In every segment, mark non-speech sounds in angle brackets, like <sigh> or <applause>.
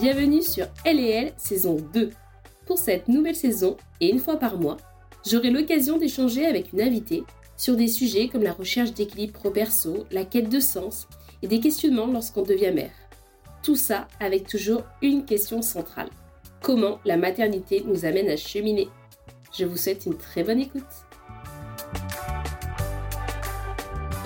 Bienvenue sur Elle saison 2. Pour cette nouvelle saison, et une fois par mois, j'aurai l'occasion d'échanger avec une invitée sur des sujets comme la recherche d'équilibre pro-perso, la quête de sens et des questionnements lorsqu'on devient mère. Tout ça avec toujours une question centrale. Comment la maternité nous amène à cheminer? Je vous souhaite une très bonne écoute.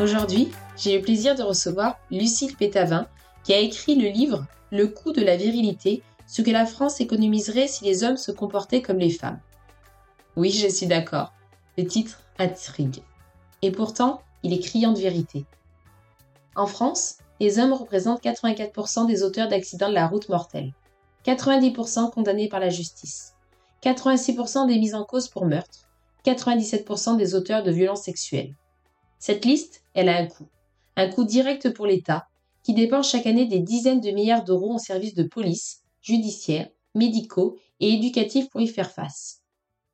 Aujourd'hui, j'ai le plaisir de recevoir Lucille Pétavin qui a écrit le livre le coût de la virilité, ce que la France économiserait si les hommes se comportaient comme les femmes. Oui, je suis d'accord. Le titre intrigue. Et pourtant, il est criant de vérité. En France, les hommes représentent 84% des auteurs d'accidents de la route mortels, 90% condamnés par la justice, 86% des mises en cause pour meurtre, 97% des auteurs de violences sexuelles. Cette liste, elle a un coût. Un coût direct pour l'État, qui dépensent chaque année des dizaines de milliards d'euros en services de police, judiciaires, médicaux et éducatifs pour y faire face.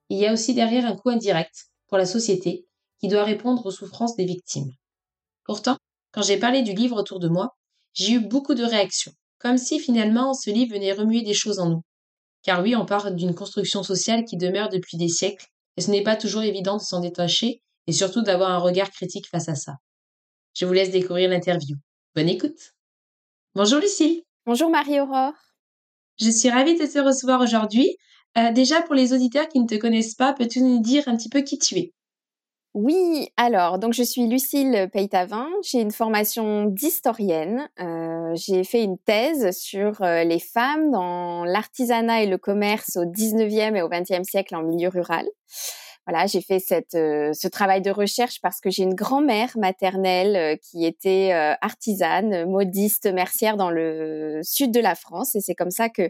Il y a aussi derrière un coût indirect pour la société qui doit répondre aux souffrances des victimes. Pourtant, quand j'ai parlé du livre autour de moi, j'ai eu beaucoup de réactions, comme si finalement ce livre venait remuer des choses en nous. Car oui, on parle d'une construction sociale qui demeure depuis des siècles, et ce n'est pas toujours évident de s'en détacher, et surtout d'avoir un regard critique face à ça. Je vous laisse découvrir l'interview. Bonne écoute. Bonjour Lucille. Bonjour Marie-Aurore. Je suis ravie de te recevoir aujourd'hui. Euh, déjà, pour les auditeurs qui ne te connaissent pas, peux-tu nous dire un petit peu qui tu es? Oui, alors, donc je suis Lucille Peytavin, j'ai une formation d'historienne, euh, j'ai fait une thèse sur euh, les femmes dans l'artisanat et le commerce au 19e et au 20e siècle en milieu rural voilà, j'ai fait cette, euh, ce travail de recherche parce que j'ai une grand-mère maternelle euh, qui était euh, artisane, modiste, mercière dans le sud de la France. Et c'est comme ça que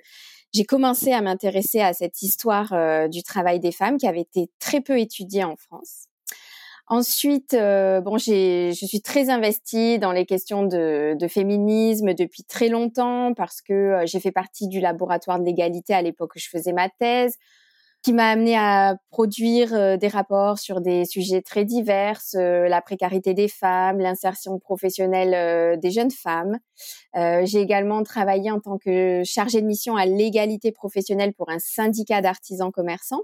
j'ai commencé à m'intéresser à cette histoire du travail des femmes qui avait été très peu étudiée en France. Ensuite, bon, j'ai, je suis très investie dans les questions de, féminisme depuis très longtemps parce que j'ai fait partie du laboratoire de l'égalité à l'époque où je faisais ma thèse qui m'a amené à produire euh, des rapports sur des sujets très divers, euh, la précarité des femmes, l'insertion professionnelle euh, des jeunes femmes. J'ai également travaillé en tant que chargée de mission à l'égalité professionnelle pour un syndicat d'artisans commerçants.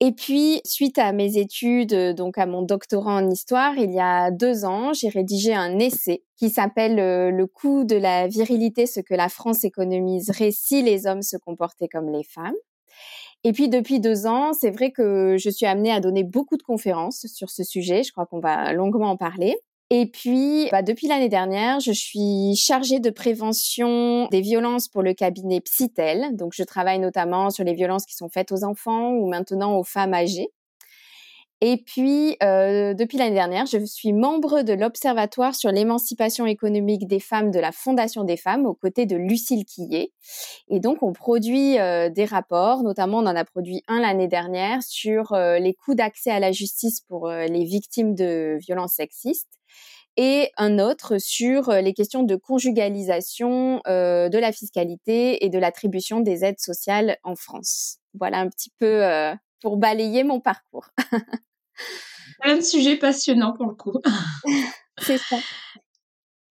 Et puis, suite à mes études, donc à mon doctorat en histoire, il y a deux ans, j'ai rédigé un essai qui s'appelle Le coût de la virilité, ce que la France économiserait si les hommes se comportaient comme les femmes. Et puis depuis deux ans, c'est vrai que je suis amenée à donner beaucoup de conférences sur ce sujet. Je crois qu'on va longuement en parler. Et puis, bah, depuis l'année dernière, je suis chargée de prévention des violences pour le cabinet Psytel. Donc, je travaille notamment sur les violences qui sont faites aux enfants ou maintenant aux femmes âgées. Et puis, euh, depuis l'année dernière, je suis membre de l'Observatoire sur l'émancipation économique des femmes de la Fondation des femmes aux côtés de Lucille Quillet. Et donc, on produit euh, des rapports, notamment on en a produit un l'année dernière sur euh, les coûts d'accès à la justice pour les victimes de violences sexistes et un autre sur les questions de conjugalisation de la fiscalité et de l'attribution des aides sociales en France. Voilà un petit peu pour balayer mon parcours. <laughs> Un sujet passionnant pour le coup. <laughs> C'est ça.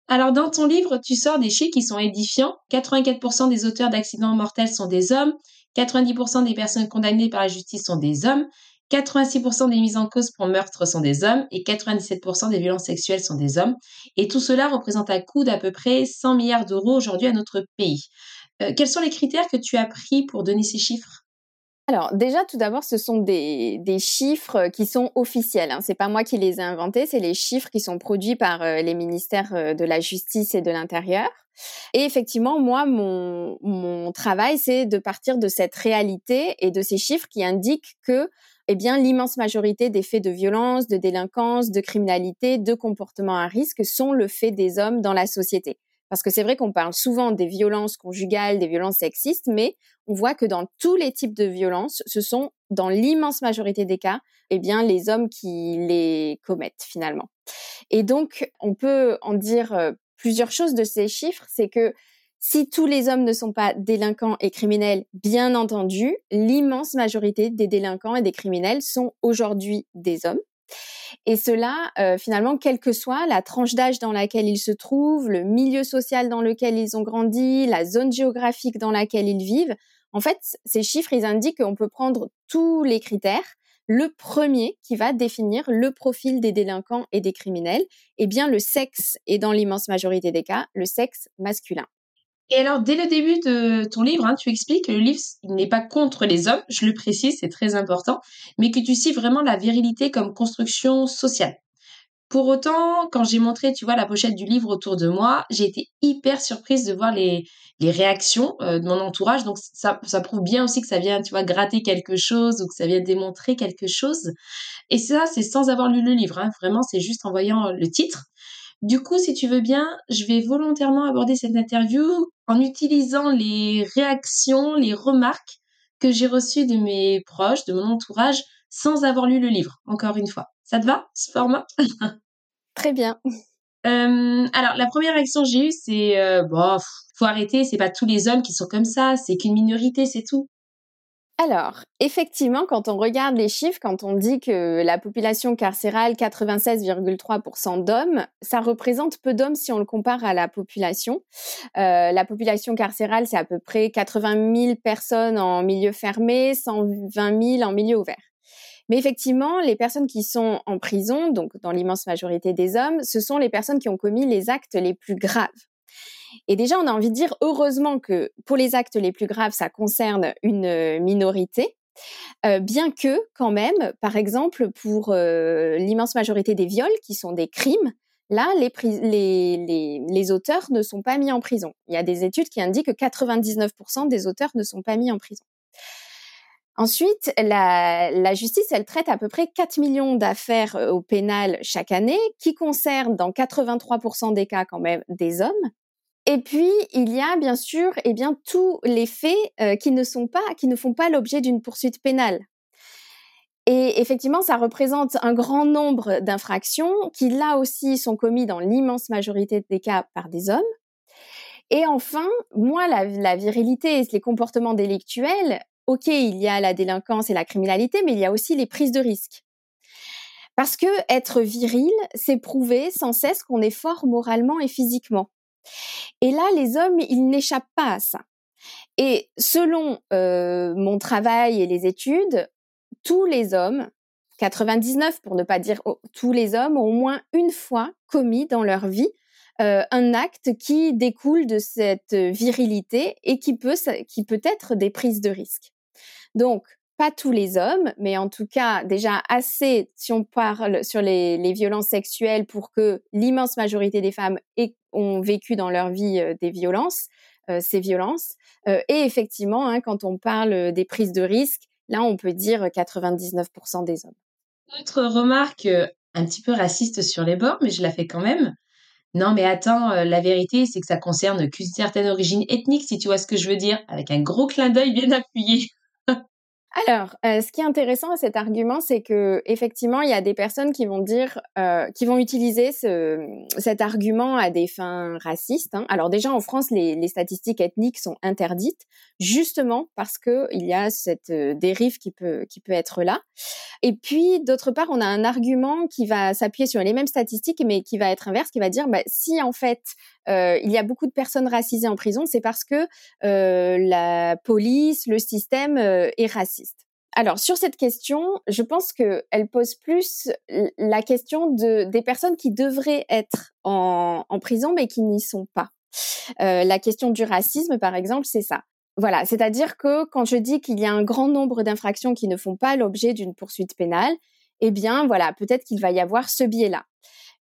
Alors, dans ton livre, tu sors des chiffres qui sont édifiants. 84% des auteurs d'accidents mortels sont des hommes, 90% des personnes condamnées par la justice sont des hommes, 86% des mises en cause pour meurtre sont des hommes et 97% des violences sexuelles sont des hommes. Et tout cela représente un coût d'à peu près 100 milliards d'euros aujourd'hui à notre pays. Euh, quels sont les critères que tu as pris pour donner ces chiffres? Alors déjà, tout d'abord, ce sont des, des, chiffres qui sont officiels. Hein. C'est pas moi qui les ai inventés, c'est les chiffres qui sont produits par euh, les ministères euh, de la Justice et de l'Intérieur. Et effectivement, moi, mon, mon travail, c'est de partir de cette réalité et de ces chiffres qui indiquent que eh bien, l'immense majorité des faits de violence, de délinquance, de criminalité, de comportement à risque sont le fait des hommes dans la société. Parce que c'est vrai qu'on parle souvent des violences conjugales, des violences sexistes, mais on voit que dans tous les types de violences, ce sont dans l'immense majorité des cas, eh bien, les hommes qui les commettent finalement. Et donc, on peut en dire euh, plusieurs choses de ces chiffres. C'est que si tous les hommes ne sont pas délinquants et criminels, bien entendu, l'immense majorité des délinquants et des criminels sont aujourd'hui des hommes. Et cela, euh, finalement, quelle que soit la tranche d'âge dans laquelle ils se trouvent, le milieu social dans lequel ils ont grandi, la zone géographique dans laquelle ils vivent, en fait, ces chiffres, ils indiquent qu'on peut prendre tous les critères. Le premier qui va définir le profil des délinquants et des criminels, eh bien, le sexe est dans l'immense majorité des cas, le sexe masculin. Et alors, dès le début de ton livre, hein, tu expliques que le livre n'est pas contre les hommes, je le précise, c'est très important, mais que tu cites vraiment la virilité comme construction sociale. Pour autant, quand j'ai montré, tu vois, la pochette du livre autour de moi, j'ai été hyper surprise de voir les, les réactions euh, de mon entourage. Donc, ça, ça prouve bien aussi que ça vient, tu vois, gratter quelque chose ou que ça vient démontrer quelque chose. Et ça, c'est sans avoir lu le livre. Hein. Vraiment, c'est juste en voyant le titre. Du coup, si tu veux bien, je vais volontairement aborder cette interview en utilisant les réactions, les remarques que j'ai reçues de mes proches, de mon entourage, sans avoir lu le livre, encore une fois. Ça te va, ce format? Très bien. <laughs> Euh, alors, la première réaction que j'ai eue, c'est euh, bon, faut arrêter, c'est pas tous les hommes qui sont comme ça, c'est qu'une minorité, c'est tout. Alors, effectivement, quand on regarde les chiffres, quand on dit que la population carcérale, 96,3% d'hommes, ça représente peu d'hommes si on le compare à la population. Euh, la population carcérale, c'est à peu près 80 000 personnes en milieu fermé, 120 000 en milieu ouvert. Mais effectivement, les personnes qui sont en prison, donc dans l'immense majorité des hommes, ce sont les personnes qui ont commis les actes les plus graves. Et déjà, on a envie de dire heureusement que pour les actes les plus graves, ça concerne une euh, minorité. Euh, bien que, quand même, par exemple, pour euh, l'immense majorité des viols, qui sont des crimes, là, les, auteurs ne sont pas mis en prison. Il y a des études qui indiquent que 99% des auteurs ne sont pas mis en prison. Ensuite, la, la, justice, elle traite à peu près 4 millions d'affaires au pénal chaque année, qui concernent dans 83% des cas quand même des hommes. Et puis il y a bien sûr, eh bien tous les faits euh, qui ne sont pas, qui ne font pas l'objet d'une poursuite pénale. Et effectivement, ça représente un grand nombre d'infractions qui là aussi sont commis dans l'immense majorité des cas par des hommes. Et enfin, moi, la, la virilité et les comportements délictuels, ok, il y a la délinquance et la criminalité, mais il y a aussi les prises de risques. Parce que être viril, c'est prouver sans cesse qu'on est fort moralement et physiquement. Et là, les hommes, ils n'échappent pas à ça. Et selon euh, mon travail et les études, tous les hommes, 99 pour ne pas dire tous les hommes, ont au moins une fois commis dans leur vie euh, un acte qui découle de cette virilité et qui peut, qui peut être des prises de risque. Donc, pas tous les hommes, mais en tout cas déjà assez, si on parle sur les, les violences sexuelles, pour que l'immense majorité des femmes ont vécu dans leur vie euh, des violences, euh, ces violences. Euh, et effectivement, hein, quand on parle des prises de risque, là, on peut dire 99% des hommes. Autre remarque un petit peu raciste sur les bords, mais je la fais quand même. Non, mais attends, la vérité, c'est que ça concerne qu'une certaine origine ethnique, si tu vois ce que je veux dire, avec un gros clin d'œil bien appuyé. Alors, euh, ce qui est intéressant à cet argument, c'est que effectivement, il y a des personnes qui vont dire, euh, qui vont utiliser ce, cet argument à des fins racistes. Hein. Alors déjà, en France, les, les, statistiques ethniques sont interdites, justement parce que il y a cette euh, dérive qui peut qui peut être là. Et puis, d'autre part, on a un argument qui va s'appuyer sur les mêmes statistiques, mais qui va être inverse, qui va dire, bah, si en fait euh, il y a beaucoup de personnes racisées en prison, c'est parce que euh, la police, le système euh, est raciste. Alors sur cette question, je pense qu'elle pose plus la question de, des personnes qui devraient être en, en prison mais qui n'y sont pas. Euh, la question du racisme, par exemple, c'est ça. Voilà, c'est-à-dire que quand je dis qu'il y a un grand nombre d'infractions qui ne font pas l'objet d'une poursuite pénale, eh bien voilà, peut-être qu'il va y avoir ce biais-là.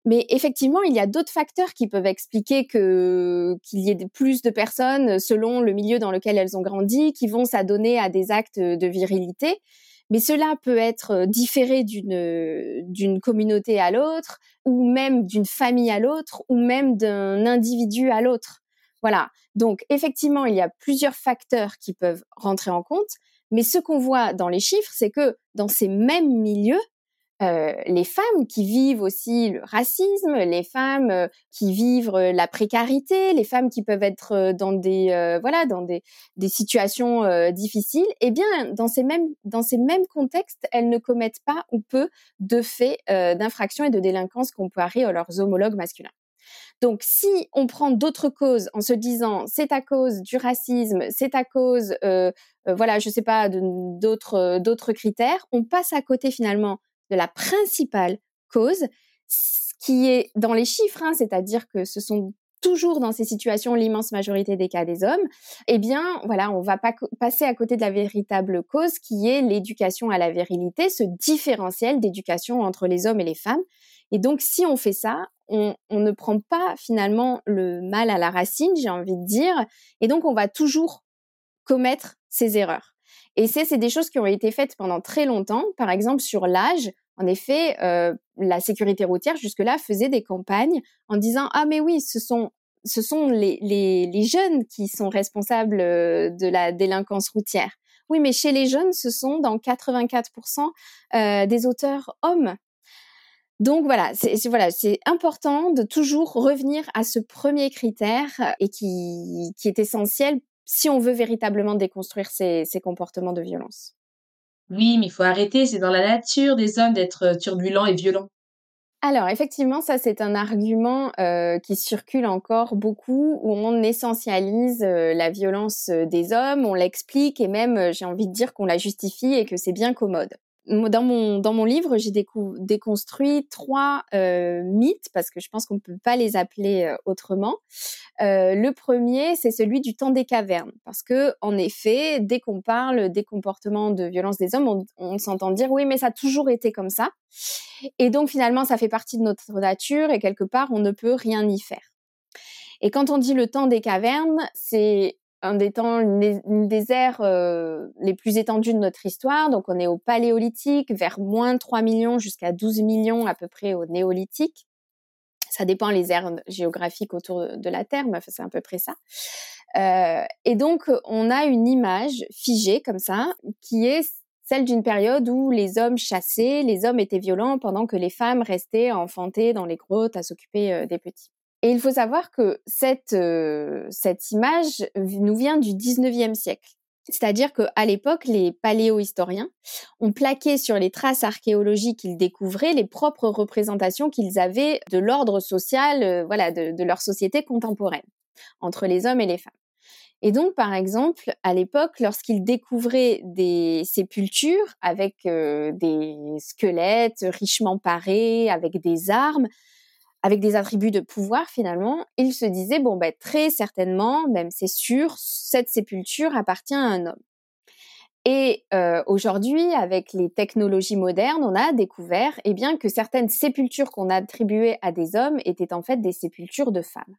Mais effectivement, il y a d'autres facteurs qui peuvent expliquer que qu'il y ait plus de personnes selon le milieu dans lequel elles ont grandi qui vont s'adonner à des actes de virilité. Mais cela peut être différé d'une d'une communauté à l'autre, ou même d'une famille à l'autre, ou même d'un individu à l'autre. Voilà. Donc effectivement, il y a plusieurs facteurs qui peuvent rentrer en compte. Mais ce qu'on voit dans les chiffres, c'est que dans ces mêmes milieux, euh, les femmes qui vivent aussi le racisme, les femmes euh, qui vivent euh, la précarité, les femmes qui peuvent être dans des voilà dans des, des situations difficiles, eh bien dans ces mêmes dans ces mêmes contextes, elles ne commettent pas ou peu de faits d'infraction et de délinquance comparés à leurs homologues masculins. Donc, si on prend d'autres causes en se disant c'est à cause du racisme, c'est à cause, euh, voilà, je sais pas, d'autres d'autres critères, on passe à côté finalement de la principale cause, qui est dans les chiffres, hein, c'est-à-dire que ce sont toujours dans ces situations l'immense majorité des cas des hommes, eh bien, voilà, on va pas passer à côté de la véritable cause qui est l'éducation à la virilité, ce différentiel d'éducation entre les hommes et les femmes. Et donc, si on fait ça, on, on, ne prend pas finalement le mal à la racine, j'ai envie de dire, et donc on va toujours commettre ces erreurs. Et c'est des choses qui ont été faites pendant très longtemps. Par exemple, sur l'âge, en effet, euh, la sécurité routière jusque-là faisait des campagnes en disant ah mais oui, ce sont ce sont les, les, les jeunes qui sont responsables euh, de la délinquance routière. Oui, mais chez les jeunes, ce sont dans 84% euh, des auteurs hommes. Donc voilà, c'est voilà, c'est important de toujours revenir à ce premier critère et qui, qui est essentiel si on veut véritablement déconstruire ces, comportements de violence. Oui, mais il faut arrêter, c'est dans la nature des hommes d'être euh, turbulents et violents. Alors effectivement, ça c'est un argument euh, qui circule encore beaucoup où on essentialise euh, la violence des hommes, on l'explique et même j'ai envie de dire qu'on la justifie et que c'est bien commode dans mon dans mon livre, j'ai déconstruit trois euh, mythes parce que je pense qu'on ne peut pas les appeler euh, autrement. Euh, le premier, c'est celui du temps des cavernes, parce que en effet, dès qu'on parle des comportements de violence des hommes, on, on s'entend dire oui, mais ça a toujours été comme ça, et donc finalement, ça fait partie de notre nature et quelque part, on ne peut rien y faire. Et quand on dit le temps des cavernes, c'est un des temps, une des, ères euh, les plus étendues de notre histoire. Donc, on est au Paléolithique, vers moins 3 millions jusqu'à 12 millions à peu près au Néolithique. Ça dépend les aires géographiques autour de la Terre, mais c'est à peu près ça. Euh, et donc, on a une image figée comme ça, qui est celle d'une période où les hommes chassaient, les hommes étaient violents pendant que les femmes restaient enfantées dans les grottes à s'occuper euh, des petits. Et il faut savoir que cette, euh, cette image nous vient du 19e siècle. C'est-à-dire qu'à l'époque, les paléohistoriens ont plaqué sur les traces archéologiques qu'ils découvraient les propres représentations qu'ils avaient de l'ordre social, euh, voilà, de, leur société contemporaine, entre les hommes et les femmes. Et donc, par exemple, à l'époque, lorsqu'ils découvraient des sépultures avec euh, des squelettes richement parés, avec des armes, avec des attributs de pouvoir finalement, il se disait bon ben très certainement, même c'est sûr, cette sépulture appartient à un homme. Et euh, aujourd'hui, avec les technologies modernes, on a découvert eh bien que certaines sépultures qu'on attribuées à des hommes étaient en fait des sépultures de femmes.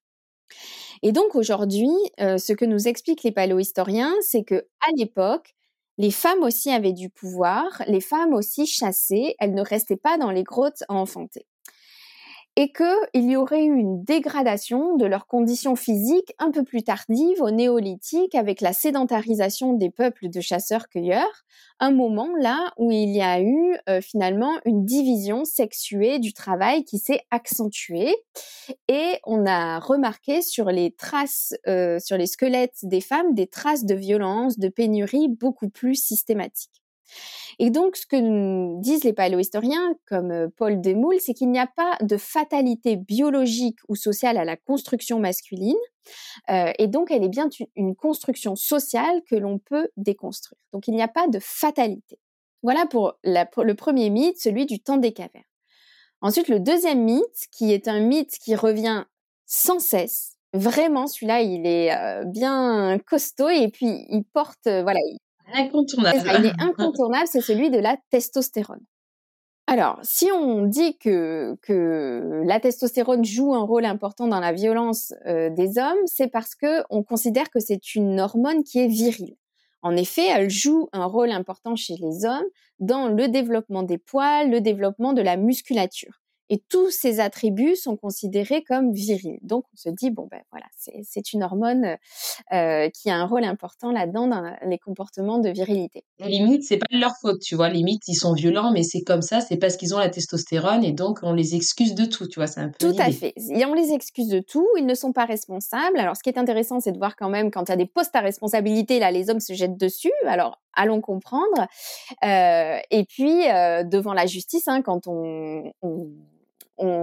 Et donc aujourd'hui, euh, ce que nous expliquent les paléohistoriens, c'est que à l'époque, les femmes aussi avaient du pouvoir, les femmes aussi chassaient, elles ne restaient pas dans les grottes à enfanter et qu'il y aurait eu une dégradation de leurs conditions physiques un peu plus tardive au néolithique avec la sédentarisation des peuples de chasseurs-cueilleurs, un moment là où il y a eu euh, finalement une division sexuée du travail qui s'est accentuée et on a remarqué sur les traces, euh, sur les squelettes des femmes, des traces de violence, de pénurie beaucoup plus systématiques. Et donc, ce que disent les paléohistoriens, comme euh, Paul Demoule, c'est qu'il n'y a pas de fatalité biologique ou sociale à la construction masculine, euh, et donc elle est bien une construction sociale que l'on peut déconstruire. Donc, il n'y a pas de fatalité. Voilà pour, le premier mythe, celui du temps des cavernes. Ensuite, le deuxième mythe, qui est un mythe qui revient sans cesse, vraiment, celui-là, il est euh, bien costaud et puis il porte, voilà, Incontournable. il est incontournable, c'est celui de la testostérone. Alors, si on dit que, que la testostérone joue un rôle important dans la violence euh, des hommes, c'est parce que on considère que c'est une hormone qui est virile. En effet, elle joue un rôle important chez les hommes dans le développement des poils, le développement de la musculature. Et tous ces attributs sont considérés comme virils. Donc on se dit bon ben voilà, c'est une hormone euh, qui a un rôle important là-dedans dans les comportements de virilité. limite, c'est pas de leur faute, tu vois. Limite, ils sont violents, mais c'est comme ça, c'est parce qu'ils ont la testostérone et donc on les excuse de tout, tu vois. C'est un peu tout à fait. Et on les excuse de tout. Ils ne sont pas responsables. Alors ce qui est intéressant, c'est de voir quand même quand il y a des postes à responsabilité, là, les hommes se jettent dessus. Alors allons comprendre. Euh, et puis euh, devant la justice, hein, quand on,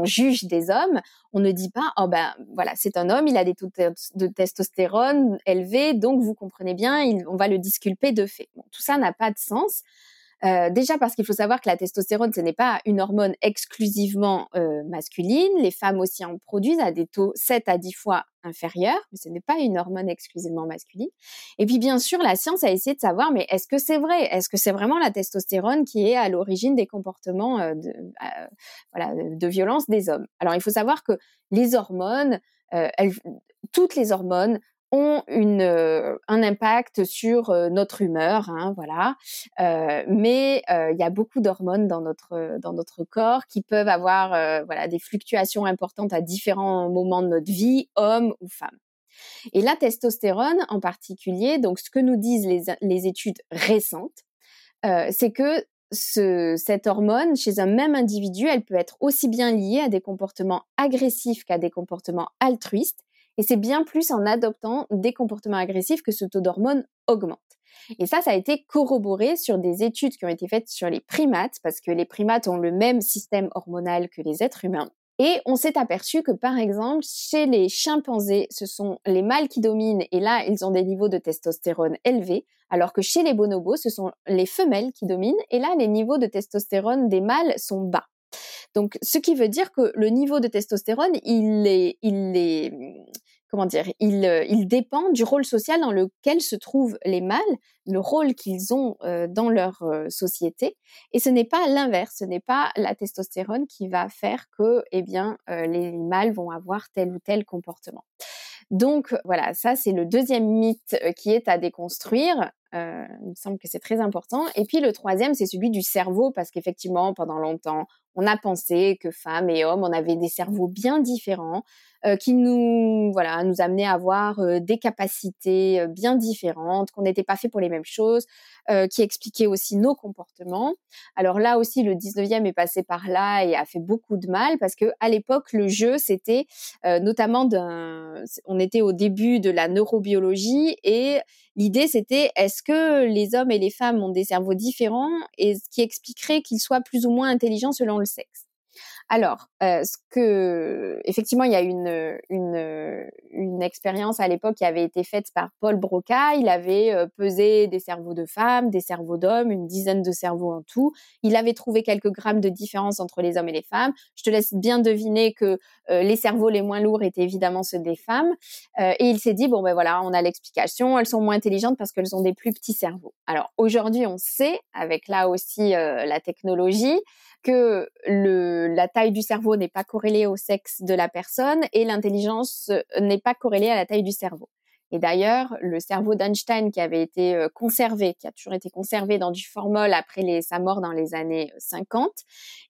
juge des hommes, on ne dit pas oh ben voilà c'est un homme, il a des taux de testostérone élevés, donc vous comprenez bien, on va le disculper de fait. tout ça n'a pas de sens. Euh, déjà parce qu'il faut savoir que la testostérone, ce n'est pas une hormone exclusivement euh, masculine. Les femmes aussi en produisent à des taux 7 à 10 fois inférieurs, mais ce n'est pas une hormone exclusivement masculine. Et puis bien sûr, la science a essayé de savoir, mais est-ce que c'est vrai? Est-ce que c'est vraiment la testostérone qui est à l'origine des comportements euh, de, voilà, de violence des hommes? Alors il faut savoir que les hormones, elles, toutes les hormones ont euh, un impact sur euh, notre humeur, hein, voilà. Euh, mais il y a beaucoup d'hormones dans notre dans notre corps qui peuvent avoir voilà des fluctuations importantes à différents moments de notre vie, homme ou femme. Et la testostérone en particulier, donc ce que nous disent les, les études récentes, c'est que ce, cette hormone, chez un même individu, elle peut être aussi bien liée à des comportements agressifs qu'à des comportements altruistes et c'est bien plus en adoptant des comportements agressifs que ce taux d'hormones augmente. Et ça, ça a été corroboré sur des études qui ont été faites sur les primates, parce que les primates ont le même système hormonal que les êtres humains. Et on s'est aperçu que, par exemple, chez les chimpanzés, ce sont les mâles qui dominent, et là, ils ont des niveaux de testostérone élevés, alors que chez les bonobos, ce sont les femelles qui dominent, et là, les niveaux de testostérone des mâles sont bas. Donc, ce qui veut dire que le niveau de testostérone, il est, il est, comment dire, il, euh, il dépend du rôle social dans lequel se trouvent les mâles, le rôle qu'ils ont euh, dans leur euh, société. Et ce n'est pas l'inverse, ce n'est pas la testostérone qui va faire que, eh bien, les mâles vont avoir tel ou tel comportement. Donc voilà, ça c'est le deuxième mythe qui est à déconstruire. Il me semble que c'est très important. Et puis le troisième, c'est celui du cerveau, parce qu'effectivement, pendant longtemps, on a pensé que femmes et hommes, on avait des cerveaux bien différents, euh, qui nous, voilà, nous amenaient à avoir euh, des capacités euh, bien différentes, qu'on n'était pas fait pour les mêmes choses, qui expliquaient aussi nos comportements. Alors là aussi, le 19e est passé par là et a fait beaucoup de mal, parce que à l'époque, le jeu, c'était notamment d'un, on était au début de la neurobiologie et L'idée, c'était est-ce que les hommes et les femmes ont des cerveaux différents et ce qui expliquerait qu'ils soient plus ou moins intelligents selon le sexe. Alors, euh, ce que, effectivement, il y a une, une, une expérience à l'époque qui avait été faite par Paul Broca. Il avait euh, pesé des cerveaux de femmes, des cerveaux d'hommes, une dizaine de cerveaux en tout. Il avait trouvé quelques grammes de différence entre les hommes et les femmes. Je te laisse bien deviner que euh, les cerveaux les moins lourds étaient évidemment ceux des femmes. et il s'est dit, bon ben voilà, on a l'explication. Elles sont moins intelligentes parce qu'elles ont des plus petits cerveaux. Alors aujourd'hui, on sait, avec là aussi la technologie, que le, la taille du cerveau n'est pas corrélée au sexe de la personne et l'intelligence euh, n'est pas corrélée à la taille du cerveau. Et d'ailleurs, le cerveau d'Einstein qui avait été euh, conservé, qui a toujours été conservé dans du formol après sa mort dans les années 50,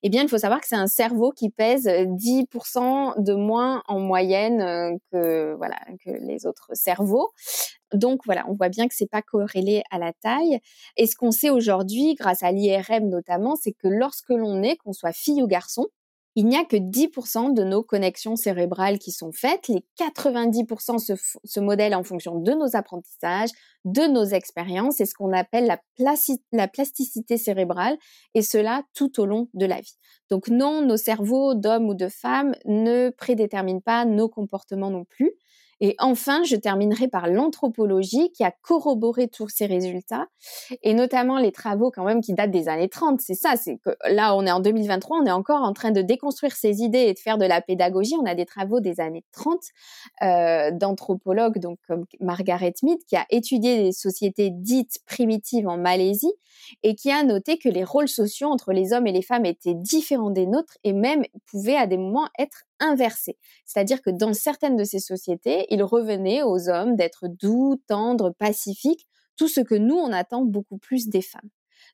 eh bien, il faut savoir que c'est un cerveau qui pèse 10% de moins en moyenne euh, que, que les autres cerveaux. Donc voilà, on voit bien que c'est pas corrélé à la taille. Et ce qu'on sait aujourd'hui, grâce à l'IRM notamment, c'est que lorsque l'on est, qu'on soit fille ou garçon, il n'y a que 10% de nos connexions cérébrales qui sont faites. Les 90% se, se modèlent en fonction de nos apprentissages, de nos expériences. C'est ce qu'on appelle la, la plasticité cérébrale et cela tout au long de la vie. Donc non, nos cerveaux d'hommes ou de femmes ne prédéterminent pas nos comportements non plus. Et enfin, je terminerai par l'anthropologie qui a corroboré tous ces résultats et notamment les travaux quand même qui datent des années 30. C'est ça, c'est que là, on est en 2023, on est encore en train de déconstruire ces idées et de faire de la pédagogie. On a des travaux des années 30 euh, d'anthropologues, donc comme Margaret Mead, qui a étudié les sociétés dites primitives en Malaisie et qui a noté que les rôles sociaux entre les hommes et les femmes étaient différents des nôtres et même pouvaient à des moments être C'est-à-dire que dans certaines de ces sociétés, il revenait aux hommes d'être doux, tendres, pacifiques, tout ce que nous, on attend beaucoup plus des femmes.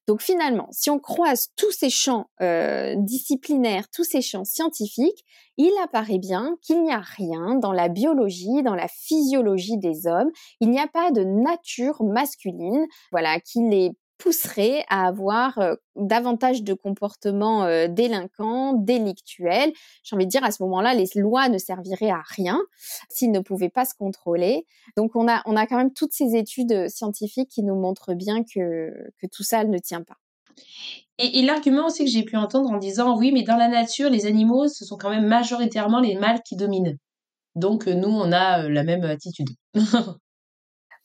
Donc finalement, si on croise tous ces champs euh, disciplinaires, tous ces champs scientifiques, il apparaît bien qu'il n'y a rien dans la biologie, dans la physiologie des hommes, il n'y a pas de nature masculine, voilà, qui les pousserait à avoir euh, davantage de comportements euh, délinquants, délictuels. J'ai envie de dire à ce moment-là, les lois ne serviraient à rien s'ils ne pouvaient pas se contrôler. Donc on a on a quand même toutes ces études euh, scientifiques qui nous montrent bien que tout ça ne tient pas. Et, et l'argument aussi que j'ai pu entendre en disant oui, mais dans la nature, les animaux, ce sont quand même majoritairement les mâles qui dominent. Donc nous, on a la même attitude. <laughs>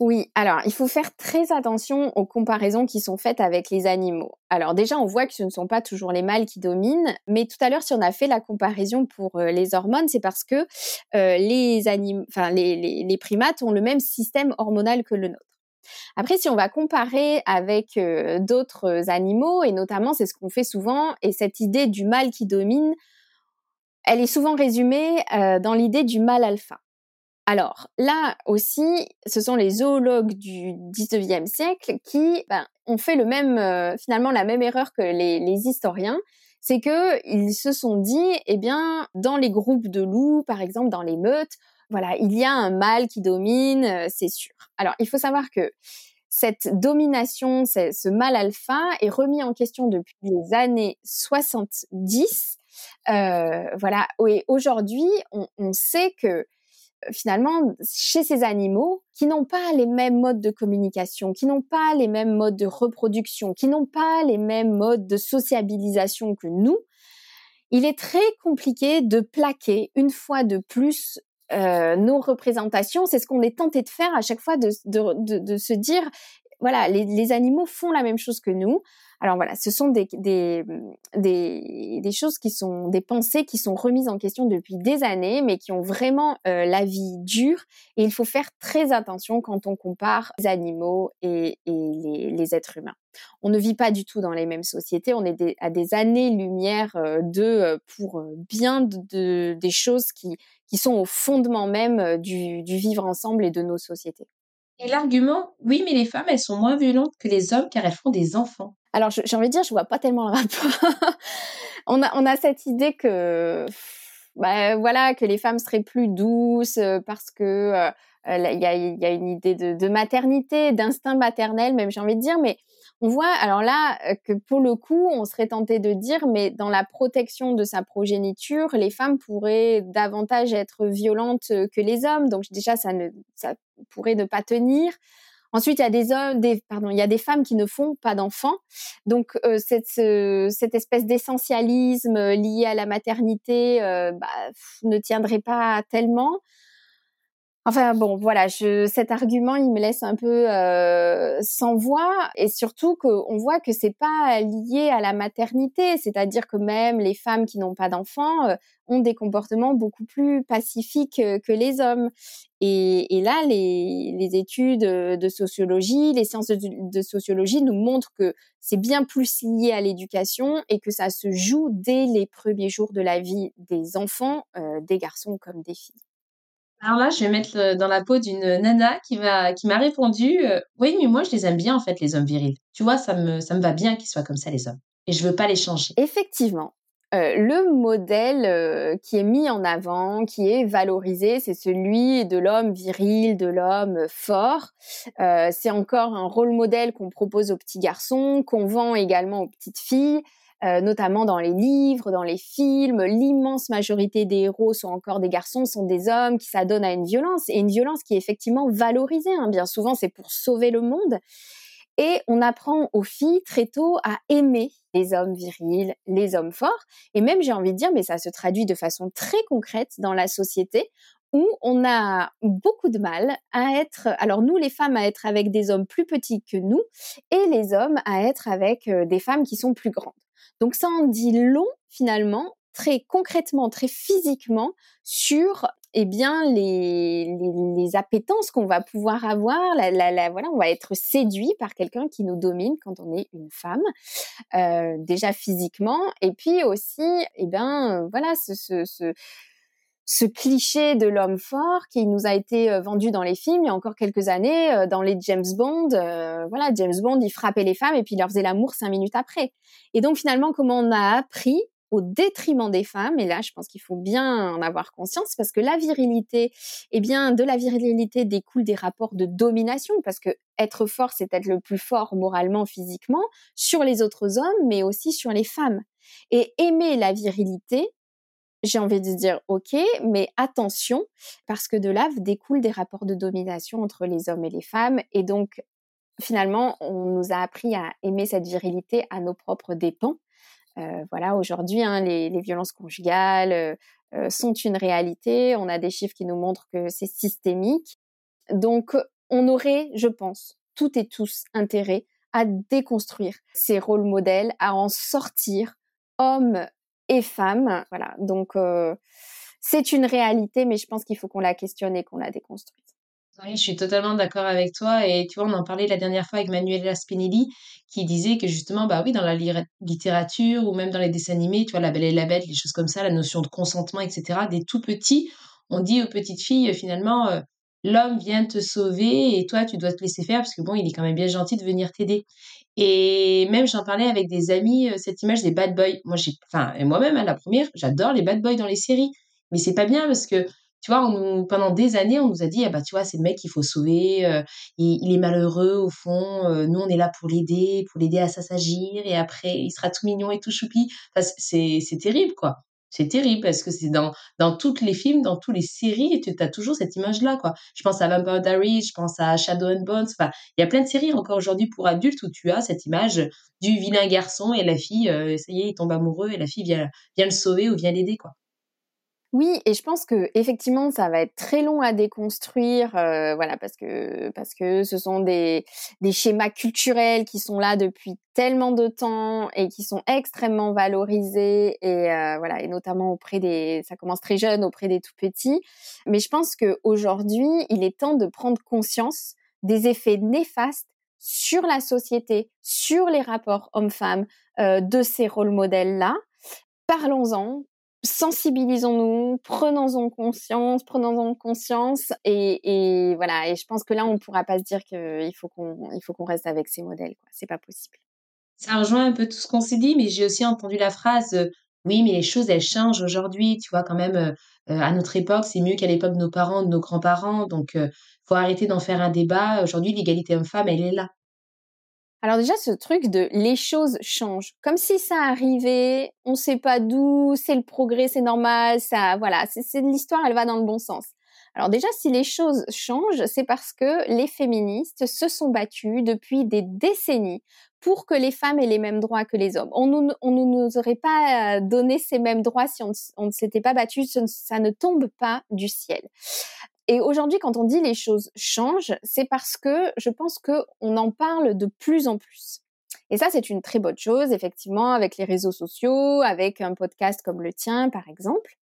Oui, alors il faut faire très attention aux comparaisons qui sont faites avec les animaux. Alors déjà, on voit que ce ne sont pas toujours les mâles qui dominent, mais tout à l'heure, si on a fait la comparaison pour euh, les hormones, c'est parce que euh, les, enfin, les, primates ont le même système hormonal que le nôtre. Après, si on va comparer avec euh, d'autres animaux, et notamment c'est ce qu'on fait souvent, et cette idée du mâle qui domine, elle est souvent résumée dans l'idée du mâle alpha. Alors là aussi, ce sont les zoologues du 19e siècle qui ben, ont fait le même, euh, finalement la même erreur que les, historiens, c'est que ils se sont dit, eh bien, dans les groupes de loups, par exemple, dans les meutes, voilà, il y a un mâle qui domine, euh, c'est sûr. Alors, il faut savoir que cette domination, ce mâle alpha est remis en question depuis les années 70. Euh, voilà, et aujourd'hui, on, on, sait que finalement, chez ces animaux qui n'ont pas les mêmes modes de communication, qui n'ont pas les mêmes modes de reproduction, qui n'ont pas les mêmes modes de sociabilisation que nous, il est très compliqué de plaquer une fois de plus euh, nos représentations. C'est ce qu'on est tenté de faire à chaque fois, de, de, se dire, voilà, les, animaux font la même chose que nous. Alors voilà, ce sont des, des, des, choses qui sont des pensées qui sont remises en question depuis des années, mais qui ont vraiment euh, la vie dure. Et il faut faire très attention quand on compare les animaux et, et les, êtres humains. On ne vit pas du tout dans les mêmes sociétés. On est à des années-lumière euh, de euh, pour bien de, des choses qui, qui sont au fondement même du, du vivre ensemble et de nos sociétés. Et l'argument, oui, mais les femmes, elles sont moins violentes que les hommes car elles font des enfants. Alors, j'ai envie de dire, je vois pas tellement le rapport. <laughs> on, a, on a cette idée que, bah, voilà, que les femmes seraient plus douces euh, parce que euh, il y, a, y, a, une idée de, de maternité, d'instinct maternel, même j'ai envie de dire, mais on voit alors là euh, que pour le coup, on serait tenté de dire, mais dans la protection de sa progéniture, les femmes pourraient davantage être violentes que les hommes. Donc déjà, ça ne, ça pourrait ne pas tenir. Ensuite, il y a des hommes, pardon, il y a des femmes qui ne font pas d'enfants. Donc, euh, cette, cette espèce d'essentialisme lié à la maternité euh, bah, ne tiendrait pas tellement. Enfin bon, voilà, cet argument, il me laisse un peu euh, sans voix, et surtout qu'on voit que c'est pas lié à la maternité, c'est-à-dire que même les femmes qui n'ont pas d'enfants euh, ont des comportements beaucoup plus pacifiques euh, que les hommes. Et, et là, les, les, études de sociologie, les sciences de, de sociologie nous montrent que c'est bien plus lié à l'éducation et que ça se joue dès les premiers jours de la vie des enfants, euh, des garçons comme des filles. Alors là, je vais mettre dans la peau d'une nana qui va, qui m'a répondu, euh, oui, mais moi, je les aime bien, en fait, les hommes virils. Tu vois, ça me, ça me va bien qu'ils soient comme ça, les hommes. Et je veux pas les changer. Effectivement. Euh, le modèle euh, qui est mis en avant, qui est valorisé, c'est celui de l'homme viril, de l'homme fort. c'est encore un rôle modèle qu'on propose aux petits garçons, qu'on vend également aux petites filles. Euh, notamment dans les livres, dans les films. L'immense majorité des héros sont encore des garçons, sont des hommes qui s'adonnent à une violence, et une violence qui est effectivement valorisée. Hein. Bien souvent, c'est pour sauver le monde. Et on apprend aux filles très tôt à aimer les hommes virils, les hommes forts. Et même, j'ai envie de dire, mais ça se traduit de façon très concrète dans la société où on a beaucoup de mal à être, alors nous les femmes à être avec des hommes plus petits que nous et les hommes à être avec euh, des femmes qui sont plus grandes. Donc ça en dit long finalement, très concrètement, très physiquement sur eh bien les, les, appétences qu'on va pouvoir avoir. La, la, voilà, on va être séduit par quelqu'un qui nous domine quand on est une femme, euh, déjà physiquement, et puis aussi, eh bien, voilà, ce, ce, ce ce cliché de l'homme fort qui nous a été euh, vendu dans les films il y a encore quelques années, euh, dans les James Bond. Euh, voilà, James Bond, il frappait les femmes et puis il leur faisait l'amour cinq minutes après. Et donc finalement, comment on a appris au détriment des femmes, et là je pense qu'il faut bien en avoir conscience, parce que la virilité, eh bien de la virilité découle des rapports de domination, parce que être fort, c'est être le plus fort moralement, physiquement, sur les autres hommes, mais aussi sur les femmes. Et aimer la virilité, j'ai envie de dire ok, mais attention, parce que de là découlent des rapports de domination entre les hommes et les femmes. Et donc, finalement, on nous a appris à aimer cette virilité à nos propres dépens. Euh, voilà, aujourd'hui, hein, les, violences conjugales euh, euh, sont une réalité. On a des chiffres qui nous montrent que c'est systémique. Donc, on aurait, je pense, toutes et tous intérêt à déconstruire ces rôles modèles, à en sortir, hommes et femmes. Voilà. Donc, euh, c'est une réalité, mais je pense qu'il faut qu'on la questionne et qu'on la déconstruise. Oui, je suis totalement d'accord avec toi. Et tu vois, on en parlait la dernière fois avec Manuela Spinelli, qui disait que justement, bah oui, dans la littérature ou même dans les dessins animés, tu vois, La Belle et la Bête, les choses comme ça, la notion de consentement, etc., des tout petits, on dit aux petites filles, finalement, euh, l'homme vient te sauver et toi, tu dois te laisser faire parce que bon, il est quand même bien gentil de venir t'aider. Et même, j'en parlais avec des amis, euh, cette image des bad boys. Moi, j'ai, enfin, et moi-même, hein, la première, j'adore les bad boys dans les séries. Mais c'est pas bien parce que, tu vois, on pendant des années, on nous a dit, ah bah, tu vois, c'est le mec qu'il faut sauver, euh, il, est malheureux au fond, euh, nous, on est là pour l'aider, pour l'aider à s'assagir, et après, il sera tout mignon et tout choupi. Enfin, c'est, terrible, quoi. C'est terrible parce que c'est dans, dans tous les films, dans toutes les séries, tu as toujours cette image-là, quoi. Je pense à Vampire Diaries, je pense à Shadow and Bones. Enfin, il y a plein de séries encore aujourd'hui pour adultes où tu as cette image du vilain garçon et la fille, euh, ça y est, il tombe amoureux et la fille vient, vient le sauver ou vient l'aider, quoi. Oui, et je pense que effectivement, ça va être très long à déconstruire, euh, voilà, parce que parce que ce sont des des schémas culturels qui sont là depuis tellement de temps et qui sont extrêmement valorisés et euh, voilà, et notamment auprès des, ça commence très jeune auprès des tout petits. Mais je pense que aujourd'hui, il est temps de prendre conscience des effets néfastes sur la société, sur les rapports hommes-femmes euh, de ces rôles modèles-là. Parlons-en, sensibilisons-nous, prenons-en conscience, prenons-en conscience, et, voilà. Et je pense que là, on ne pourra pas se dire qu'il faut qu'on, reste avec ces modèles. Quoi. C'est pas possible. Ça rejoint un peu tout ce qu'on s'est dit, mais j'ai aussi entendu la phrase euh, oui, mais les choses elles changent aujourd'hui. Tu vois, quand même, euh, euh, à notre époque, c'est mieux qu'à l'époque de nos parents, de nos grands-parents. Donc, il faut arrêter d'en faire un débat. Aujourd'hui, l'égalité homme-femme, elle est là. Alors déjà, ce truc de les choses changent, comme si ça arrivait, on sait pas d'où, c'est le progrès, c'est normal, ça, voilà, c'est l'histoire, elle va dans le bon sens. Alors déjà, si les choses changent, c'est parce que les féministes se sont battues depuis des décennies pour que les femmes aient les mêmes droits que les hommes. On ne nous, aurait pas euh, donné ces mêmes droits si on, ne s'était pas battu, ça ne tombe pas du ciel. Et aujourd'hui, quand on dit les choses changent, c'est parce que je pense que on en parle de plus en plus. Et ça, c'est une très bonne chose, effectivement, avec les réseaux sociaux, avec un podcast comme le tien, par exemple.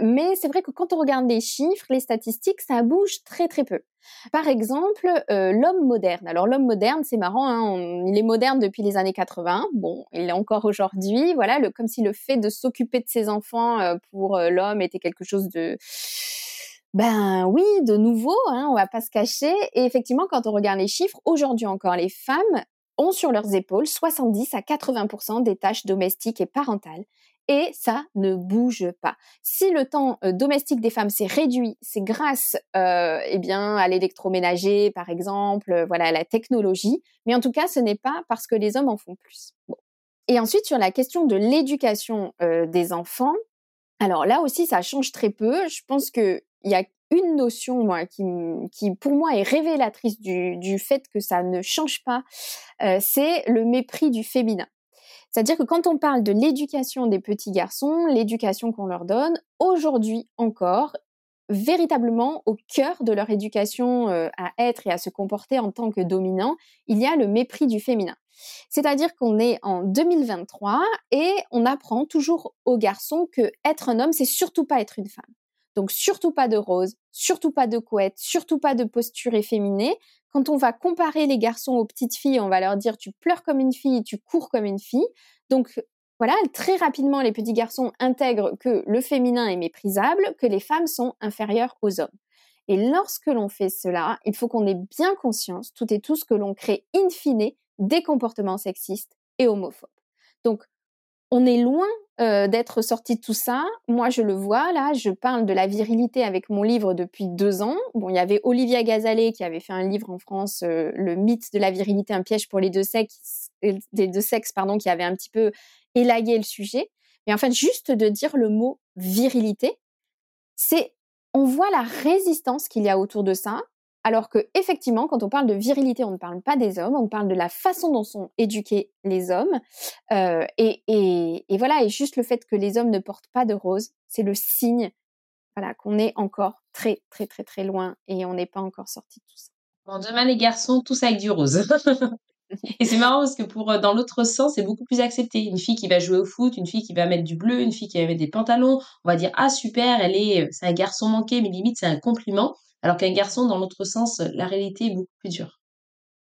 Mais c'est vrai que quand on regarde les chiffres, les statistiques, ça bouge très très peu. Par exemple, euh, l'homme moderne. Alors l'homme moderne, c'est marrant, hein, il est moderne depuis les années 80. Bon, il est encore aujourd'hui. Voilà, comme si le fait de s'occuper de ses enfants euh, pour euh, l'homme était quelque chose de ben oui, de nouveau, hein, on va pas se cacher. Et effectivement, quand on regarde les chiffres, aujourd'hui encore, les femmes ont sur leurs épaules 70 à 80% des tâches domestiques et parentales. Et ça ne bouge pas. Si le temps euh, domestique des femmes s'est réduit, c'est grâce, euh, eh bien, à l'électroménager, par exemple, euh, voilà, à la technologie. Mais en tout cas, ce n'est pas parce que les hommes en font plus. Et ensuite, sur la question de l'éducation des enfants, alors là aussi, ça change très peu. Je pense que il y a une notion moi qui, qui pour moi est révélatrice du, du fait que ça ne change pas, euh, c'est le mépris du féminin. C'est-à-dire que quand on parle de l'éducation des petits garçons, l'éducation qu'on leur donne, aujourd'hui encore, véritablement au cœur de leur éducation euh, à être et à se comporter en tant que dominant, il y a le mépris du féminin. C'est-à-dire qu'on est en 2023 et on apprend toujours aux garçons que être un homme, c'est surtout pas être une femme. Donc surtout pas de rose, surtout pas de couette, surtout pas de posture efféminée. Quand on va comparer les garçons aux petites filles, on va leur dire tu pleures comme une fille, tu cours comme une fille. Donc voilà, très rapidement, les petits garçons intègrent que le féminin est méprisable, que les femmes sont inférieures aux hommes. Et lorsque l'on fait cela, il faut qu'on ait bien conscience, tout et tous, que l'on crée in fine des comportements sexistes et homophobes. On est loin euh, d'être sorti de tout ça. Moi, je le vois là. Je parle de la virilité avec mon livre depuis deux ans. Bon, il y avait Olivia Gazalet qui avait fait un livre en France, euh, le mythe de la virilité, un piège pour les deux sexes, des deux sexes, pardon, qui avait un petit peu élagué le sujet. Mais en fait, juste de dire le mot virilité, c'est on voit la résistance qu'il y a autour de ça. Alors que effectivement, quand on parle de virilité, on ne parle pas des hommes, on parle de la façon dont sont éduqués les hommes. Euh, et, et, voilà, et juste le fait que les hommes ne portent pas de rose, c'est le signe, voilà, qu'on est encore très très très très loin et on n'est pas encore sorti de tout ça. Bon, demain les garçons, tous avec du rose. <laughs> Et c'est marrant parce que pour euh, dans l'autre sens, c'est beaucoup plus accepté. Une fille qui va jouer au foot, une fille qui va mettre du bleu, une fille qui va mettre des pantalons, on va dire ah super, elle est, c'est un garçon manqué, mais limite c'est un compliment. Alors qu'un garçon, dans l'autre sens, la réalité est beaucoup plus dure.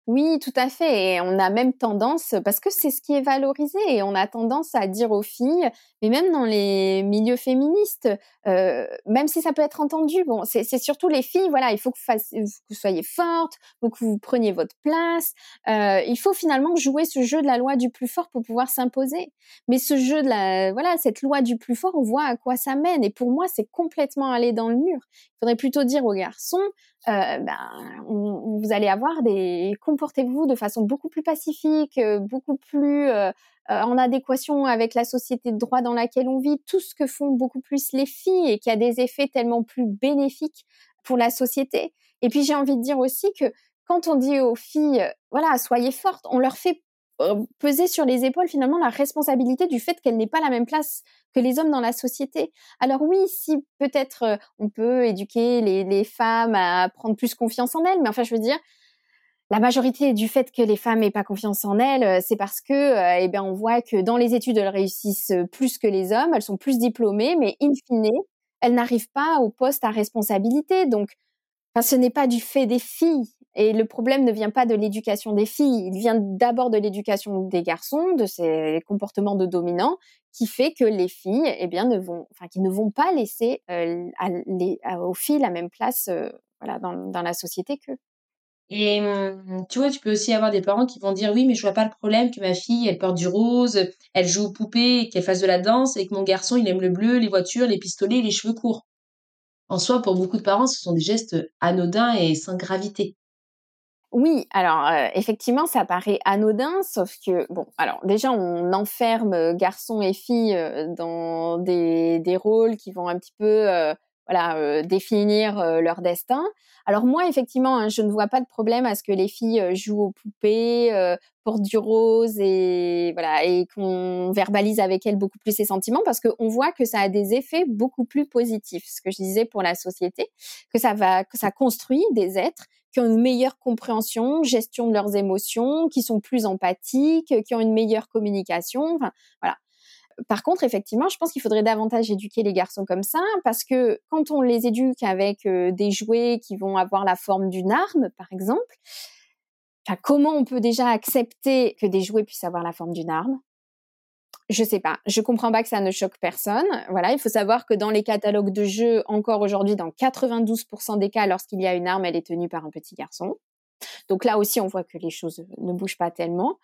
Oui, tout à fait. Et on a même tendance, parce que c'est ce qui est valorisé, et on a tendance à dire aux filles, mais même dans les milieux féministes, euh, même si ça peut être entendu, bon, c'est surtout les filles, voilà, il faut que, vous soyez fortes, faut que vous preniez votre place. Euh, il faut finalement jouer ce jeu de la loi du plus fort pour pouvoir s'imposer. Mais ce jeu de la, voilà, cette loi du plus fort, on voit à quoi ça mène. Et pour moi, c'est complètement aller dans le mur. Il faudrait plutôt dire aux garçons, euh, ben, vous allez avoir des comportez-vous de façon beaucoup plus pacifique, euh, beaucoup plus euh, en adéquation avec la société de droit dans laquelle on vit, tout ce que font beaucoup plus les filles et qui a des effets tellement plus bénéfiques pour la société. Et puis j'ai envie de dire aussi que quand on dit aux filles, voilà, soyez fortes, on leur fait peser sur les épaules finalement la responsabilité du fait qu'elle n'ait pas la même place que les hommes dans la société. Alors oui, si peut-être on peut éduquer les, femmes à prendre plus confiance en elles, mais enfin je veux dire, la majorité du fait que les femmes n'aient pas confiance en elles, c'est parce que, eh bien, on voit que dans les études, elles réussissent plus que les hommes, elles sont plus diplômées, mais in fine, elles n'arrivent pas au poste à responsabilité. Donc, ce n'est pas du fait des filles. Et le problème ne vient pas de l'éducation des filles, il vient d'abord de l'éducation des garçons, de ces comportements de dominants, qui fait que les filles, eh bien, ne vont, enfin, qui ne vont pas laisser euh, aux filles la même place, euh, voilà, dans, la société qu'eux. Et hum, tu vois, tu peux aussi avoir des parents qui vont dire oui, mais je vois pas le problème que ma fille, elle porte du rose, elle joue aux poupées, qu'elle fasse de la danse, et que mon garçon, il aime le bleu, les voitures, les pistolets, les cheveux courts. En soi, pour beaucoup de parents, ce sont des gestes anodins et sans gravité. Oui, alors euh, effectivement, ça paraît anodin, sauf que bon, alors déjà on enferme euh, garçons et filles euh, dans des, des rôles qui vont un petit peu voilà définir leur destin. Alors moi, effectivement, hein, je ne vois pas de problème à ce que les filles jouent aux poupées, portent du rose et voilà et qu'on verbalise avec elles beaucoup plus ses sentiments parce qu'on voit que ça a des effets beaucoup plus positifs. Ce que je disais pour la société, que ça va, que ça construit des êtres qui ont une meilleure compréhension, gestion de leurs émotions, qui sont plus empathiques, qui ont une meilleure communication. Enfin, voilà. Par contre, effectivement, je pense qu'il faudrait davantage éduquer les garçons comme ça, parce que quand on les éduque avec euh, des jouets qui vont avoir la forme d'une arme, par exemple, comment on peut déjà accepter que des jouets puissent avoir la forme d'une arme? Je sais pas, je comprends pas que ça ne choque personne. Voilà, il faut savoir que dans les catalogues de jeux, encore aujourd'hui, dans 92% des cas, lorsqu'il y a une arme, elle est tenue par un petit garçon. Donc là aussi, on voit que les choses ne bougent pas tellement.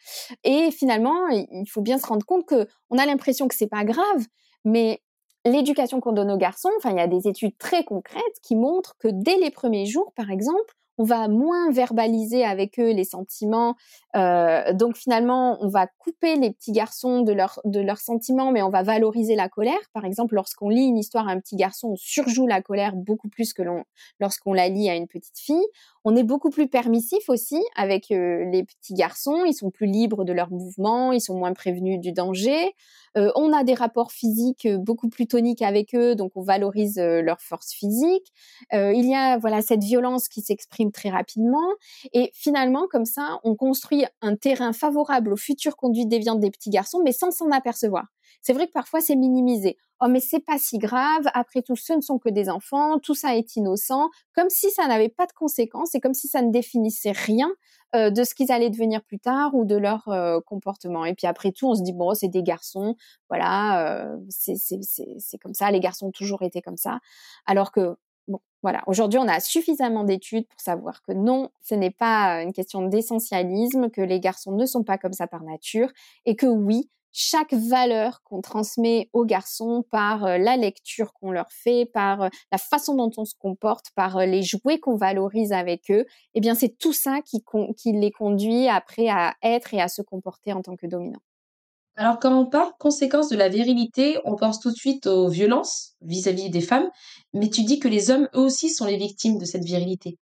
Et finalement, il faut bien se rendre compte que on a l'impression que c'est pas grave, mais l'éducation qu'on donne aux garçons, enfin, il y a des études très concrètes qui montrent que dès les premiers jours, par exemple, on va moins verbaliser avec eux les sentiments. Euh, donc finalement, on va couper les petits garçons de, leur, de leurs sentiments, mais on va valoriser la colère. Par exemple, lorsqu'on lit une histoire à un petit garçon, on surjoue la colère beaucoup plus que lorsqu'on la lit à une petite fille. On est beaucoup plus permissif aussi avec euh, les petits garçons. Ils sont plus libres de leurs mouvements, ils sont moins prévenus du danger. Euh, on a des rapports physiques euh, beaucoup plus toniques avec eux, donc on valorise leur force physique. il y a voilà cette violence qui s'exprime très rapidement. Et finalement, comme ça, on construit un terrain favorable aux futures conduites déviantes des petits garçons, mais sans s'en apercevoir. C'est vrai que parfois c'est minimisé. Oh mais c'est pas si grave, après tout ce ne sont que des enfants, tout ça est innocent, comme si ça n'avait pas de conséquences et comme si ça ne définissait rien euh, de ce qu'ils allaient devenir plus tard ou de leur euh, comportement. Et puis après tout, on se dit bon, c'est des garçons, voilà, euh, c'est comme ça, les garçons ont toujours été comme ça. Alors que bon, voilà, aujourd'hui, on a suffisamment d'études pour savoir que non, ce n'est pas une question d'essentialisme, que les garçons ne sont pas comme ça par nature et que oui, chaque valeur qu'on transmet aux garçons par euh, la lecture qu'on leur fait, par euh, la façon dont on se comporte, par euh, les jouets qu'on valorise avec eux, eh bien c'est tout ça qui, qui les conduit après à être et à se comporter en tant que dominants. Alors quand on parle conséquences de la virilité, on pense tout de suite aux violences vis-à-vis des femmes, mais tu dis que les hommes eux aussi sont les victimes de cette virilité.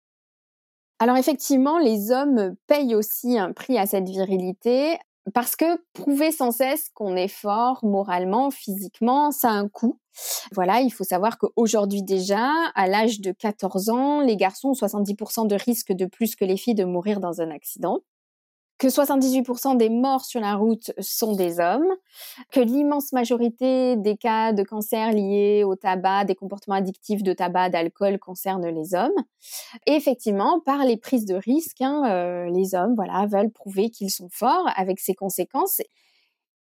Alors effectivement, les hommes payent aussi un prix à cette virilité parce que prouver sans cesse qu'on est fort moralement, physiquement, ça a un coût. Voilà, il faut savoir qu'aujourd'hui déjà, à l'âge de 14 ans, les garçons ont 70% de risque de plus que les filles de mourir dans un accident que 78% des morts sur la route sont des hommes, que l'immense majorité des cas de cancer liés au tabac, des comportements addictifs de tabac, d'alcool concernent les hommes. Et effectivement, par les prises de risques, hein, euh, les hommes, voilà, veulent prouver qu'ils sont forts avec ses conséquences.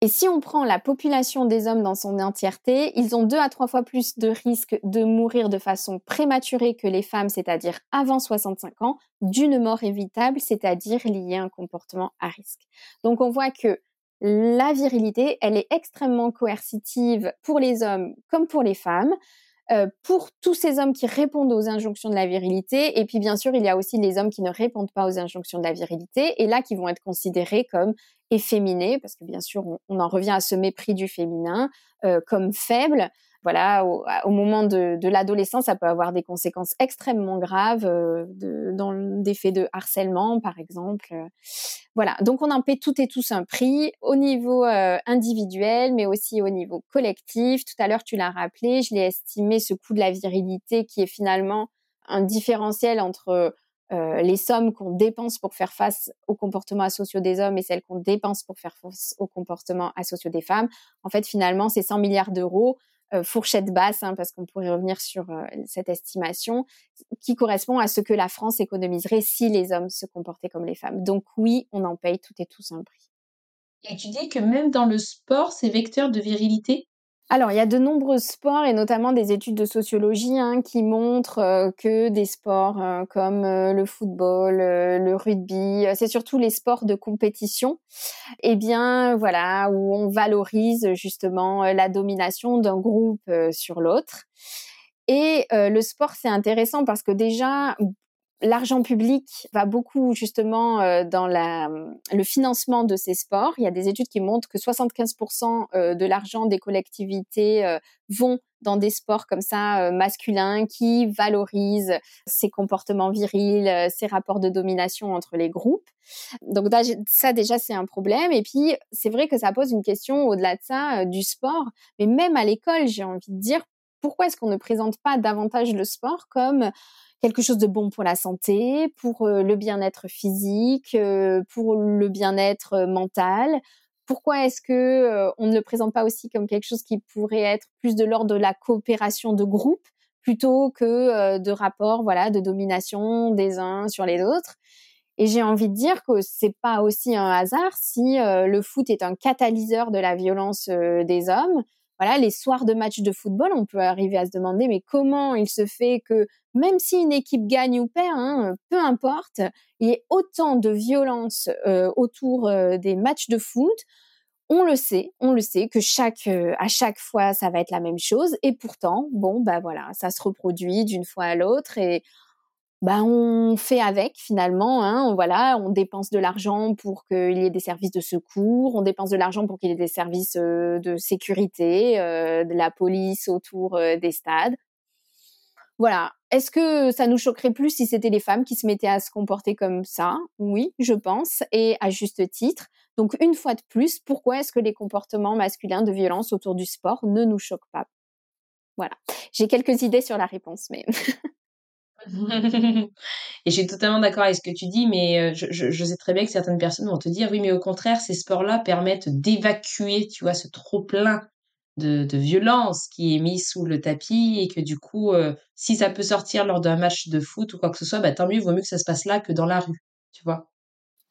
Et si on prend la population des hommes dans son entièreté, ils ont deux à trois fois plus de risques de mourir de façon prématurée que les femmes, c'est-à-dire avant 65 ans, d'une mort évitable, c'est-à-dire liée à un comportement à risque. Donc on voit que la virilité, elle est extrêmement coercitive pour les hommes comme pour les femmes. Euh, pour tous ces hommes qui répondent aux injonctions de la virilité. Et puis, bien sûr, il y a aussi les hommes qui ne répondent pas aux injonctions de la virilité et là qui vont être considérés comme efféminés, parce que bien sûr, on, en revient à ce mépris du féminin, euh, comme faibles voilà, au, moment de, l'adolescence, ça peut avoir des conséquences extrêmement graves euh, dans des faits de harcèlement, par exemple. Voilà, donc on en paie toutes et tous un prix au niveau euh, individuel, mais aussi au niveau collectif. Tout à l'heure, tu l'as rappelé, je l'ai estimé, ce coût de la virilité qui est finalement un différentiel entre euh, les sommes qu'on dépense pour faire face aux comportements asociaux des hommes et celles qu'on dépense pour faire face aux comportements asociaux des femmes. En fait, finalement, c'est 100 milliards d'euros fourchette basse, hein, parce qu'on pourrait revenir sur euh, cette estimation, qui correspond à ce que la France économiserait si les hommes se comportaient comme les femmes. Donc oui, on en paye toutes et tous un prix. Et tu dis que même dans le sport, c'est vecteur de virilité? Alors, il y a de nombreux sports et notamment des études de sociologie hein, qui montrent euh, que des sports euh, comme euh, le football, le rugby, c'est surtout les sports de compétition, eh bien voilà, où on valorise justement la domination d'un groupe sur l'autre. Et le sport, c'est intéressant parce que déjà, L'argent public va beaucoup justement euh, dans la, le financement de ces sports. Il y a des études qui montrent que 75% euh, de l'argent des collectivités euh, vont dans des sports comme ça masculins qui valorisent ces comportements virils, ces rapports de domination entre les groupes. Donc ça déjà c'est un problème. Et puis c'est vrai que ça pose une question au-delà de ça du sport, mais même à l'école j'ai envie de dire pourquoi est-ce qu'on ne présente pas davantage le sport comme quelque chose de bon pour la santé, pour euh, le bien-être physique, euh, pour le bien-être euh, mental? Pourquoi est-ce que on ne le présente pas aussi comme quelque chose qui pourrait être plus de l'ordre de la coopération de groupe plutôt que de rapports, voilà, de domination des uns sur les autres? Et j'ai envie de dire que c'est pas aussi un hasard si le foot est un catalyseur de la violence des hommes. Voilà, les soirs de match de football, on peut arriver à se demander mais comment il se fait que même si une équipe gagne ou perd, hein, peu importe, il y ait autant de violence euh, autour euh, des matchs de foot. On le sait, on le sait que chaque euh, à chaque fois ça va être la même chose et pourtant bon bah voilà ça se reproduit d'une fois à l'autre et bah on fait avec finalement hein, on, voilà on dépense de l'argent pour qu'il y ait des services de secours on dépense de l'argent pour qu'il y ait des services de sécurité de la police autour des stades voilà. Est-ce que ça nous choquerait plus si c'était les femmes qui se mettaient à se comporter comme ça? Oui, je pense, et à juste titre. Donc, une fois de plus, pourquoi est-ce que les comportements masculins de violence autour du sport ne nous choquent pas? Voilà. J'ai quelques idées sur la réponse, mais. <laughs> <laughs> Et je suis totalement d'accord avec ce que tu dis, mais je, je, sais très bien que certaines personnes vont te dire, oui, mais au contraire, ces sports-là permettent d'évacuer, tu vois, ce trop-plein de, violence qui est mis sous le tapis et que du coup, si ça peut sortir lors d'un match de foot ou quoi que ce soit, bah, tant mieux, vaut mieux que ça se passe là que dans la rue, tu vois.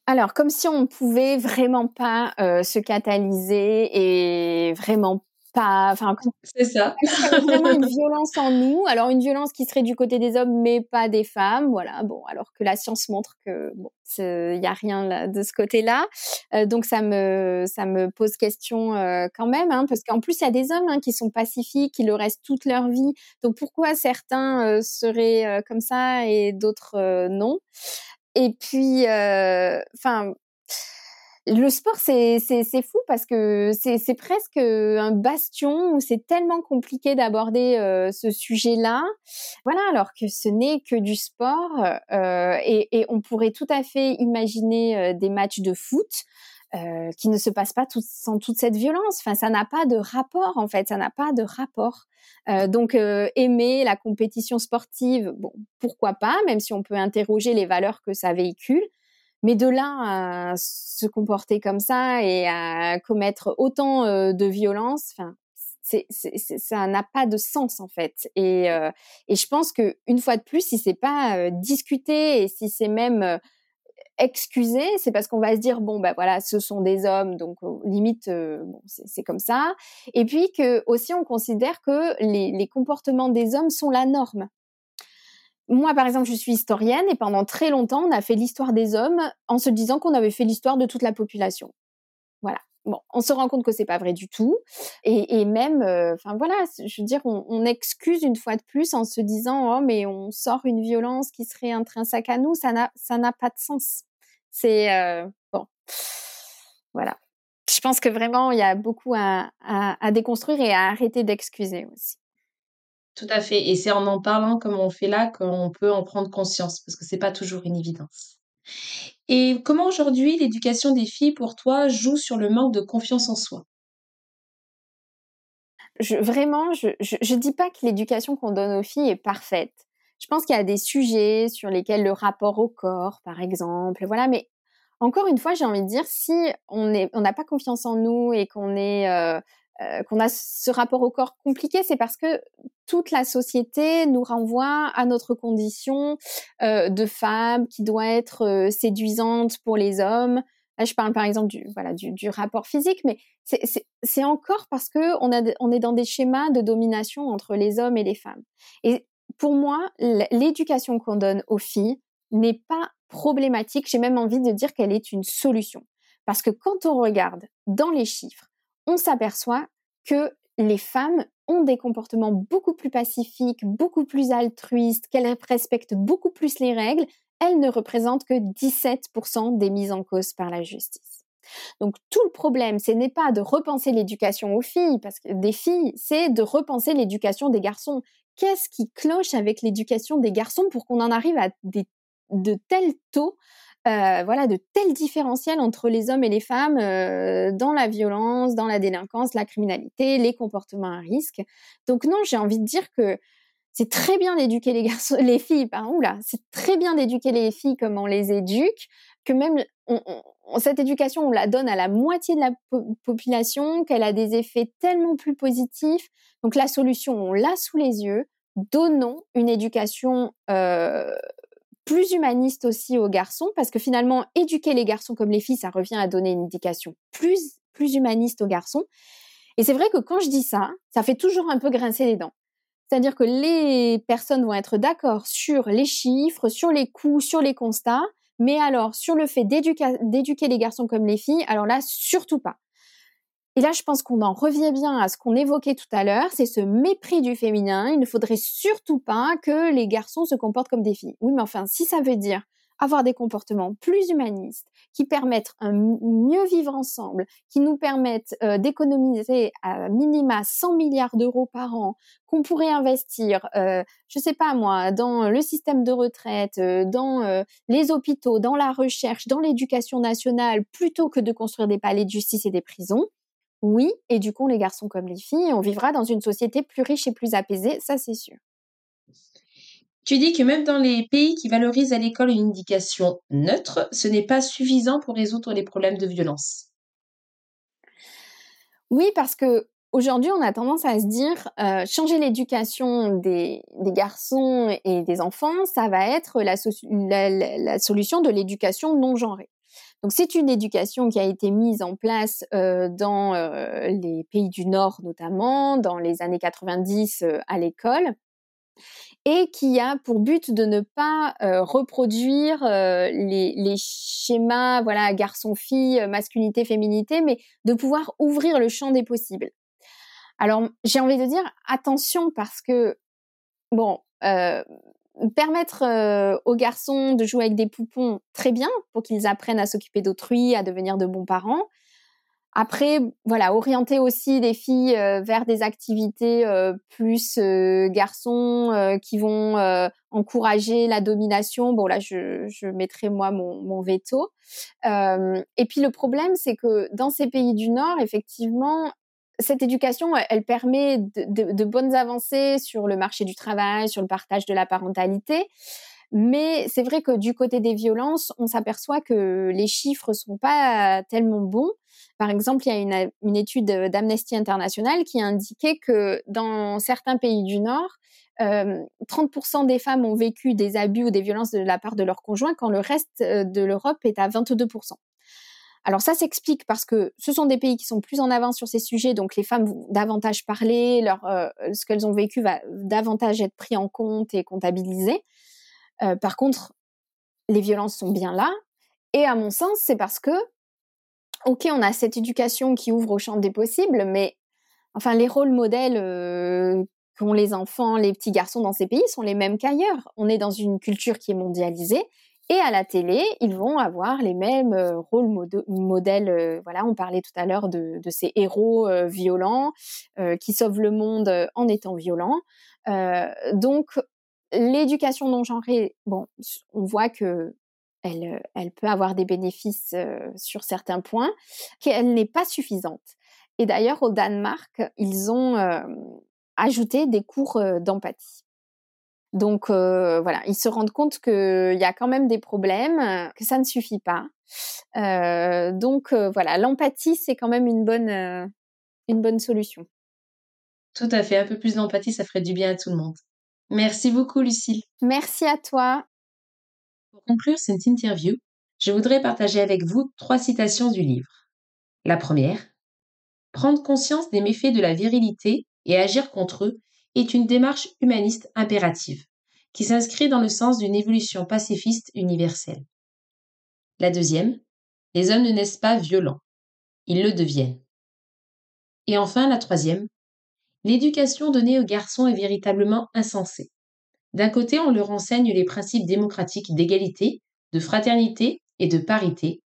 Alors, comme si on pouvait vraiment pas se catalyser et vraiment enfin, c'est ça. <laughs> vraiment une violence en nous. Alors une violence qui serait du côté des hommes, mais pas des femmes. Voilà. Bon, alors que la science montre que bon, il y a rien là, de ce côté-là. Euh, donc ça me ça me pose question euh, quand même, hein, parce qu'en plus il y a des hommes hein, qui sont pacifiques, qui le restent toute leur vie. Donc pourquoi certains euh, seraient comme ça et d'autres non? Et puis, enfin le sport, c'est fou parce que c'est presque un bastion où c'est tellement compliqué d'aborder euh, ce sujet-là. Voilà, alors que ce n'est que du sport euh, et, et, on pourrait tout à fait imaginer euh, des matchs de foot euh, qui ne se passent pas tout, sans toute cette violence. Enfin, ça n'a pas de rapport en fait, ça n'a pas de rapport. Euh, donc aimer la compétition sportive, bon, pourquoi pas, même si on peut interroger les valeurs que ça véhicule. Mais de là à se comporter comme ça et à commettre autant de violence, enfin, c'est, ça n'a pas de sens en fait. Et, euh, et je pense que une fois de plus, si c'est pas discuté et si c'est même excusé, c'est parce qu'on va se dire bon ben voilà, ce sont des hommes, donc limite bon, c'est, comme ça. Et puis que aussi on considère que les, les comportements des hommes sont la norme moi, par exemple, je suis historienne et pendant très longtemps, on a fait l'histoire des hommes en se disant qu'on avait fait l'histoire de toute la population. Voilà. Bon, on se rend compte que c'est pas vrai du tout, et, même, euh, enfin voilà, je veux dire, on, excuse une fois de plus en se disant oh mais on sort une violence qui serait intrinsèque à nous, ça n'a pas de sens. C'est euh, bon, voilà. Je pense que vraiment il y a beaucoup à déconstruire et à arrêter d'excuser aussi. Tout à fait. Et c'est en en parlant comme on fait là qu'on peut en prendre conscience, parce que c'est pas toujours une évidence. Et comment aujourd'hui l'éducation des filles pour toi joue sur le manque de confiance en soi? Vraiment, je, je, dis pas que l'éducation qu'on donne aux filles est parfaite. Je pense qu'il y a des sujets sur lesquels le rapport au corps, par exemple, voilà. Mais encore une fois, j'ai envie de dire, si on n'a on pas confiance en nous et qu'on est euh, euh, qu'on a ce rapport au corps compliqué, c'est parce que toute la société nous renvoie à notre condition euh, de femme qui doit être euh, séduisante pour les hommes. Là, je parle par exemple du voilà du, du rapport physique, mais c'est encore parce que on, a, on est dans des schémas de domination entre les hommes et les femmes. Et pour moi, l'éducation qu'on donne aux filles n'est pas problématique. J'ai même envie de dire qu'elle est une solution. Parce que quand on regarde dans les chiffres, on s'aperçoit que les femmes ont des comportements beaucoup plus pacifiques, beaucoup plus altruistes, qu'elles respectent beaucoup plus les règles, elles ne représentent que 17% des mises en cause par la justice. Donc tout le problème, ce n'est pas de repenser l'éducation aux filles, parce que des filles, c'est de repenser l'éducation des garçons. Qu'est-ce qui cloche avec l'éducation des garçons pour qu'on en arrive à de tels taux euh, voilà, de tels différentiels entre les hommes et les femmes euh, dans la violence, dans la délinquance, la criminalité, les comportements à risque. Donc non, j'ai envie de dire que c'est très bien d'éduquer les garçons, <laughs> les filles, là, c'est très bien d'éduquer les filles comme on les éduque, que même cette éducation, on la donne à la moitié de la population, qu'elle a des effets tellement plus positifs. Donc la solution, on l'a sous les yeux. Donnons une éducation euh, plus humaniste aussi aux garçons, parce que finalement, éduquer les garçons comme les filles, ça revient à donner une éducation plus, plus humaniste aux garçons. Et c'est vrai que quand je dis ça, ça fait toujours un peu grincer les dents. C'est-à-dire que les personnes vont être d'accord sur les chiffres, sur les coûts, sur les constats, mais alors sur le fait d'éduquer les garçons comme les filles, alors là, surtout pas. Et là, je pense qu'on en revient bien à ce qu'on évoquait tout à l'heure, c'est ce mépris du féminin. Il ne faudrait surtout pas que les garçons se comportent comme des filles. Oui, mais enfin, si ça veut dire avoir des comportements plus humanistes, qui permettent un mieux vivre ensemble, qui nous permettent euh, d'économiser à minima 100 milliards d'euros par an, qu'on pourrait investir, euh, je sais pas moi, dans le système de retraite, euh, dans les hôpitaux, dans la recherche, dans l'éducation nationale, plutôt que de construire des palais de justice et des prisons, oui, et du coup, les garçons comme les filles, on vivra dans une société plus riche et plus apaisée, ça c'est sûr. Tu dis que même dans les pays qui valorisent à l'école une éducation neutre, ce n'est pas suffisant pour résoudre les problèmes de violence. Oui, parce que aujourd'hui, on a tendance à se dire euh, changer l'éducation des, garçons et des enfants, ça va être la, solution de l'éducation non genrée. Donc c'est une éducation qui a été mise en place euh, dans euh, les pays du Nord notamment, dans les années 90 à l'école, et qui a pour but de ne pas reproduire les, schémas, voilà, garçon-fille, masculinité-féminité, mais de pouvoir ouvrir le champ des possibles. Alors, j'ai envie de dire attention parce que, bon, permettre aux garçons de jouer avec des poupons, très bien, pour qu'ils apprennent à s'occuper d'autrui, à devenir de bons parents. Après, voilà, orienter aussi les filles euh, vers des activités euh, plus euh, garçons qui vont encourager la domination. Bon, là, je, je mettrai moi mon, mon veto. et puis le problème, c'est que dans ces pays du Nord, effectivement, cette éducation, elle permet de, bonnes avancées sur le marché du travail, sur le partage de la parentalité. Mais c'est vrai que du côté des violences, on s'aperçoit que les chiffres sont pas tellement bons. Par exemple, il y a une, étude d'Amnesty International qui a indiqué que dans certains pays du Nord, 30% euh, des femmes ont vécu des abus ou des violences de la part de leur conjoint, quand le reste euh, de l'Europe est à 22%. Alors ça s'explique parce que ce sont des pays qui sont plus en avance sur ces sujets, donc les femmes vont davantage parler, leur, euh, ce qu'elles ont vécu va davantage être pris en compte et comptabilisé. par contre, les violences sont bien là, et à mon sens, c'est parce que ok, on a cette éducation qui ouvre au champ des possibles, mais enfin, les rôles modèles euh, qu'ont les enfants, les petits garçons dans ces pays sont les mêmes qu'ailleurs. On est dans une culture qui est mondialisée. Et à la télé, ils vont avoir les mêmes euh, rôles modèles. Euh, voilà, on parlait tout à l'heure de, ces héros violents qui sauvent le monde en étant violents. donc, l'éducation non genrée, bon, on voit que euh, elle, peut avoir des bénéfices euh, sur certains points, qu'elle n'est pas suffisante. Et d'ailleurs, au Danemark, ils ont euh, ajouté des cours d'empathie. Donc voilà, ils se rendent compte qu'il y a quand même des problèmes, que ça ne suffit pas. donc voilà, l'empathie, c'est quand même une bonne, une bonne solution. Tout à fait, un peu plus d'empathie, ça ferait du bien à tout le monde. Merci beaucoup, Lucille. Merci à toi. Pour conclure cette interview, je voudrais partager avec vous trois citations du livre. La première, Prendre conscience des méfaits de la virilité et agir contre eux est une démarche humaniste impérative, qui s'inscrit dans le sens d'une évolution pacifiste universelle. La deuxième, Les hommes ne naissent pas violents, ils le deviennent. Et enfin, la troisième, L'éducation donnée aux garçons est véritablement insensée. D'un côté, on leur enseigne les principes démocratiques d'égalité, de fraternité et de parité.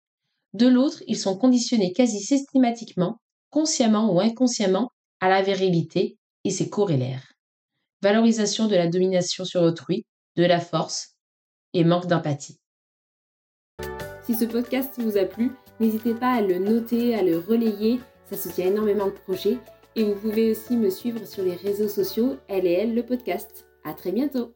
De l'autre, ils sont conditionnés quasi systématiquement, consciemment ou inconsciemment, à la virilité et ses corrélaires. Valorisation de la domination sur autrui, de la force et manque d'empathie. Si ce podcast vous a plu, n'hésitez pas à le noter, à le relayer, ça soutient énormément le projet. Et vous pouvez aussi me suivre sur les réseaux sociaux, elle et le podcast. À très bientôt